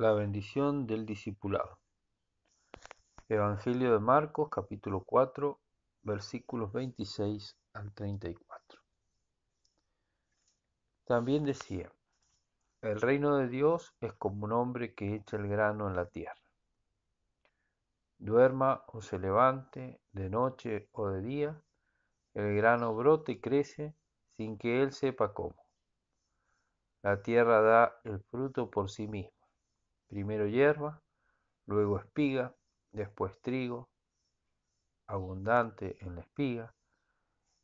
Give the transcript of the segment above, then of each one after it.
La bendición del discipulado. Evangelio de Marcos, capítulo 4, versículos 26 al 34. También decía, el reino de Dios es como un hombre que echa el grano en la tierra. Duerma o se levante, de noche o de día, el grano brota y crece sin que él sepa cómo. La tierra da el fruto por sí misma primero hierba, luego espiga, después trigo, abundante en la espiga,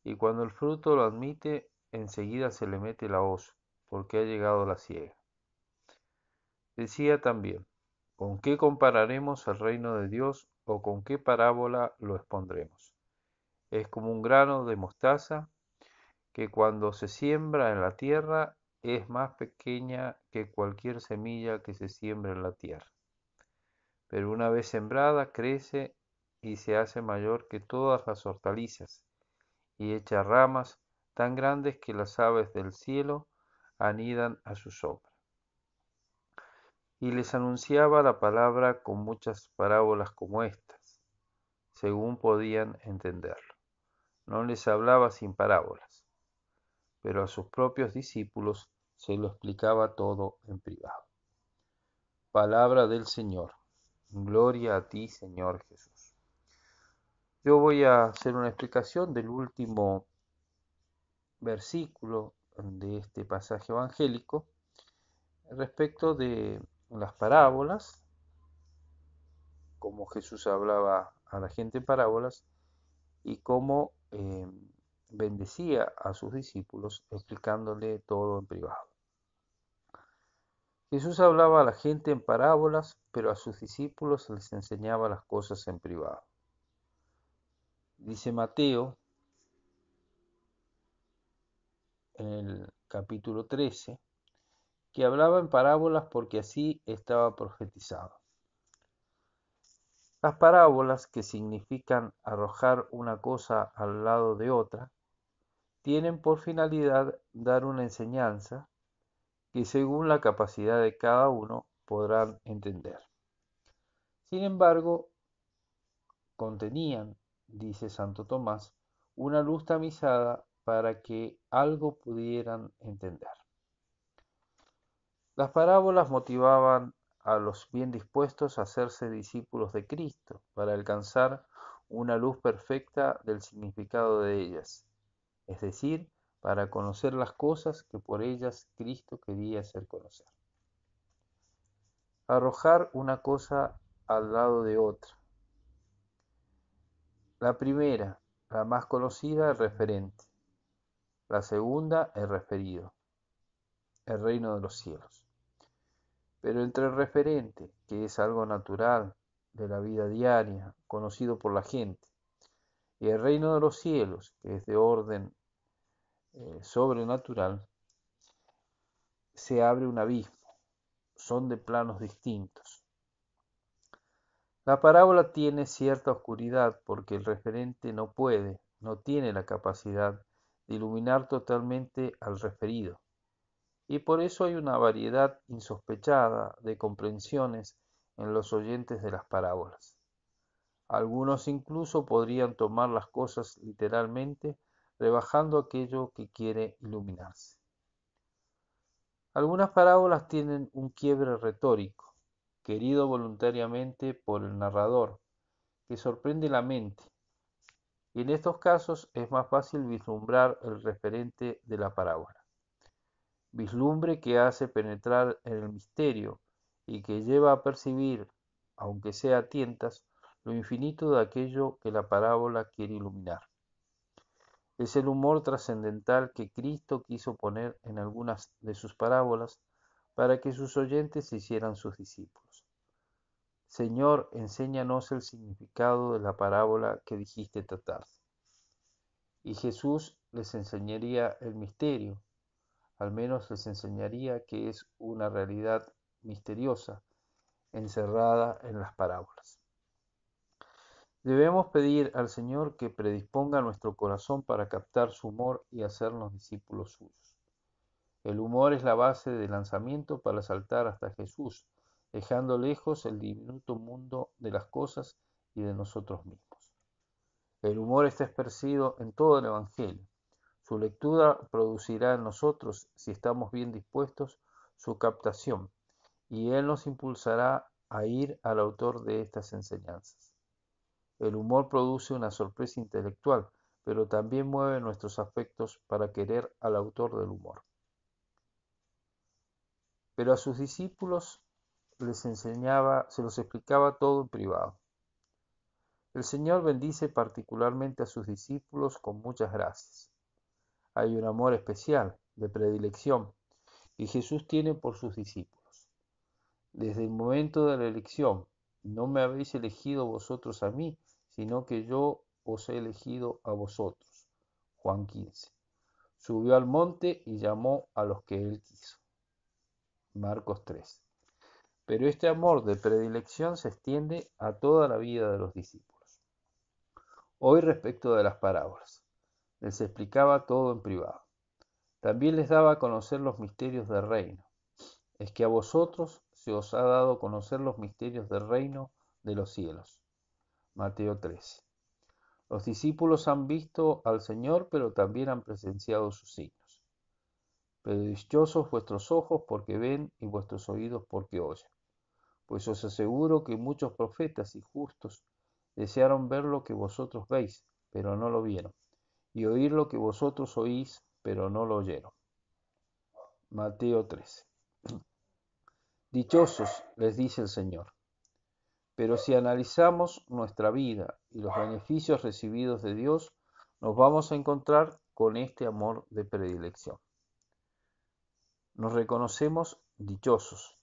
y cuando el fruto lo admite, enseguida se le mete la hoz, porque ha llegado la siega. Decía también, ¿con qué compararemos el reino de Dios o con qué parábola lo expondremos? Es como un grano de mostaza que cuando se siembra en la tierra es más pequeña que cualquier semilla que se siembra en la tierra. Pero una vez sembrada crece y se hace mayor que todas las hortalizas y echa ramas tan grandes que las aves del cielo anidan a su sombra. Y les anunciaba la palabra con muchas parábolas como estas, según podían entenderlo. No les hablaba sin parábolas, pero a sus propios discípulos se lo explicaba todo en privado. Palabra del Señor. Gloria a ti, Señor Jesús. Yo voy a hacer una explicación del último versículo de este pasaje evangélico respecto de las parábolas, como Jesús hablaba a la gente en parábolas y cómo eh, bendecía a sus discípulos explicándole todo en privado. Jesús hablaba a la gente en parábolas, pero a sus discípulos les enseñaba las cosas en privado. Dice Mateo en el capítulo 13 que hablaba en parábolas porque así estaba profetizado. Las parábolas, que significan arrojar una cosa al lado de otra, tienen por finalidad dar una enseñanza que según la capacidad de cada uno podrán entender. Sin embargo, contenían, dice Santo Tomás, una luz tamizada para que algo pudieran entender. Las parábolas motivaban a los bien dispuestos a hacerse discípulos de Cristo para alcanzar una luz perfecta del significado de ellas, es decir, para conocer las cosas que por ellas Cristo quería hacer conocer. Arrojar una cosa al lado de otra. La primera, la más conocida, el referente. La segunda, el referido, el reino de los cielos. Pero entre el referente, que es algo natural de la vida diaria, conocido por la gente, y el reino de los cielos, que es de orden eh, sobrenatural, se abre un abismo. Son de planos distintos. La parábola tiene cierta oscuridad porque el referente no puede, no tiene la capacidad de iluminar totalmente al referido. Y por eso hay una variedad insospechada de comprensiones en los oyentes de las parábolas. Algunos incluso podrían tomar las cosas literalmente rebajando aquello que quiere iluminarse. Algunas parábolas tienen un quiebre retórico, querido voluntariamente por el narrador, que sorprende la mente, y en estos casos es más fácil vislumbrar el referente de la parábola. Vislumbre que hace penetrar en el misterio y que lleva a percibir, aunque sea a tientas, lo infinito de aquello que la parábola quiere iluminar. Es el humor trascendental que Cristo quiso poner en algunas de sus parábolas para que sus oyentes se hicieran sus discípulos. Señor, enséñanos el significado de la parábola que dijiste tratar. Y Jesús les enseñaría el misterio, al menos les enseñaría que es una realidad misteriosa encerrada en las parábolas. Debemos pedir al Señor que predisponga nuestro corazón para captar su humor y hacernos discípulos suyos. El humor es la base de lanzamiento para saltar hasta Jesús, dejando lejos el diminuto mundo de las cosas y de nosotros mismos. El humor está esparcido en todo el Evangelio. Su lectura producirá en nosotros, si estamos bien dispuestos, su captación, y Él nos impulsará a ir al autor de estas enseñanzas. El humor produce una sorpresa intelectual, pero también mueve nuestros afectos para querer al autor del humor. Pero a sus discípulos les enseñaba, se los explicaba todo en privado. El Señor bendice particularmente a sus discípulos con muchas gracias. Hay un amor especial, de predilección, que Jesús tiene por sus discípulos. Desde el momento de la elección, no me habéis elegido vosotros a mí, sino que yo os he elegido a vosotros. Juan 15. Subió al monte y llamó a los que él quiso. Marcos 3. Pero este amor de predilección se extiende a toda la vida de los discípulos. Hoy respecto de las parábolas. Les explicaba todo en privado. También les daba a conocer los misterios del reino. Es que a vosotros se os ha dado conocer los misterios del reino de los cielos. Mateo 13. Los discípulos han visto al Señor, pero también han presenciado sus signos. Pero dichosos vuestros ojos porque ven y vuestros oídos porque oyen. Pues os aseguro que muchos profetas y justos desearon ver lo que vosotros veis, pero no lo vieron, y oír lo que vosotros oís, pero no lo oyeron. Mateo 13. Dichosos, les dice el Señor, pero si analizamos nuestra vida y los beneficios recibidos de Dios, nos vamos a encontrar con este amor de predilección. Nos reconocemos dichosos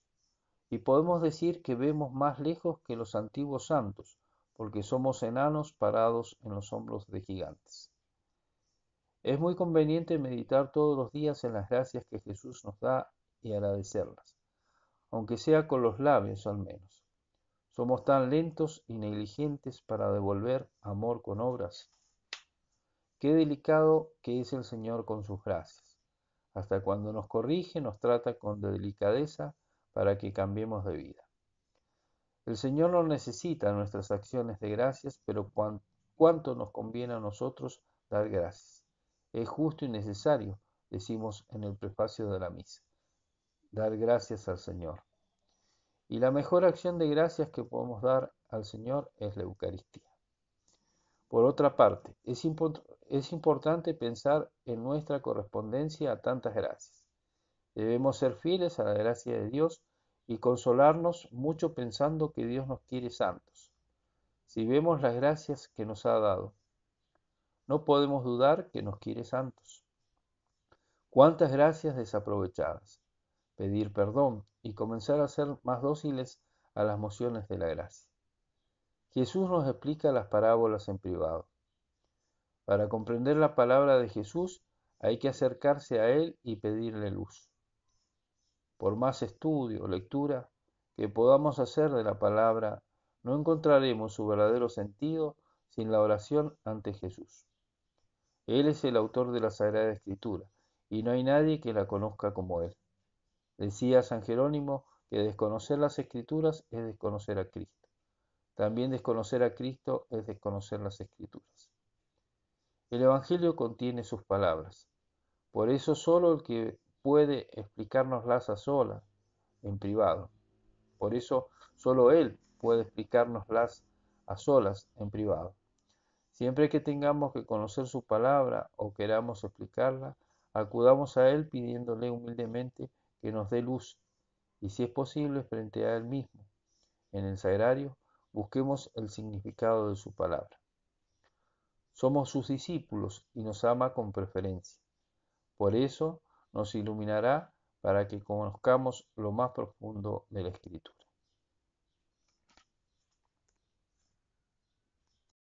y podemos decir que vemos más lejos que los antiguos santos, porque somos enanos parados en los hombros de gigantes. Es muy conveniente meditar todos los días en las gracias que Jesús nos da y agradecerlas, aunque sea con los labios al menos. Somos tan lentos y negligentes para devolver amor con obras. Qué delicado que es el Señor con sus gracias. Hasta cuando nos corrige nos trata con delicadeza para que cambiemos de vida. El Señor no necesita nuestras acciones de gracias, pero cuánto nos conviene a nosotros dar gracias. Es justo y necesario, decimos en el prefacio de la misa, dar gracias al Señor. Y la mejor acción de gracias que podemos dar al Señor es la Eucaristía. Por otra parte, es, es importante pensar en nuestra correspondencia a tantas gracias. Debemos ser fieles a la gracia de Dios y consolarnos mucho pensando que Dios nos quiere santos. Si vemos las gracias que nos ha dado, no podemos dudar que nos quiere santos. ¿Cuántas gracias desaprovechadas? Pedir perdón y comenzar a ser más dóciles a las mociones de la gracia. Jesús nos explica las parábolas en privado. Para comprender la palabra de Jesús hay que acercarse a Él y pedirle luz. Por más estudio o lectura que podamos hacer de la palabra, no encontraremos su verdadero sentido sin la oración ante Jesús. Él es el autor de la Sagrada Escritura, y no hay nadie que la conozca como Él. Decía San Jerónimo que desconocer las escrituras es desconocer a Cristo. También desconocer a Cristo es desconocer las escrituras. El Evangelio contiene sus palabras. Por eso solo el que puede explicárnoslas a solas, en privado. Por eso solo Él puede explicárnoslas a solas, en privado. Siempre que tengamos que conocer su palabra o queramos explicarla, acudamos a Él pidiéndole humildemente que nos dé luz y si es posible frente a Él mismo. En el sagrario busquemos el significado de su palabra. Somos sus discípulos y nos ama con preferencia. Por eso nos iluminará para que conozcamos lo más profundo de la Escritura.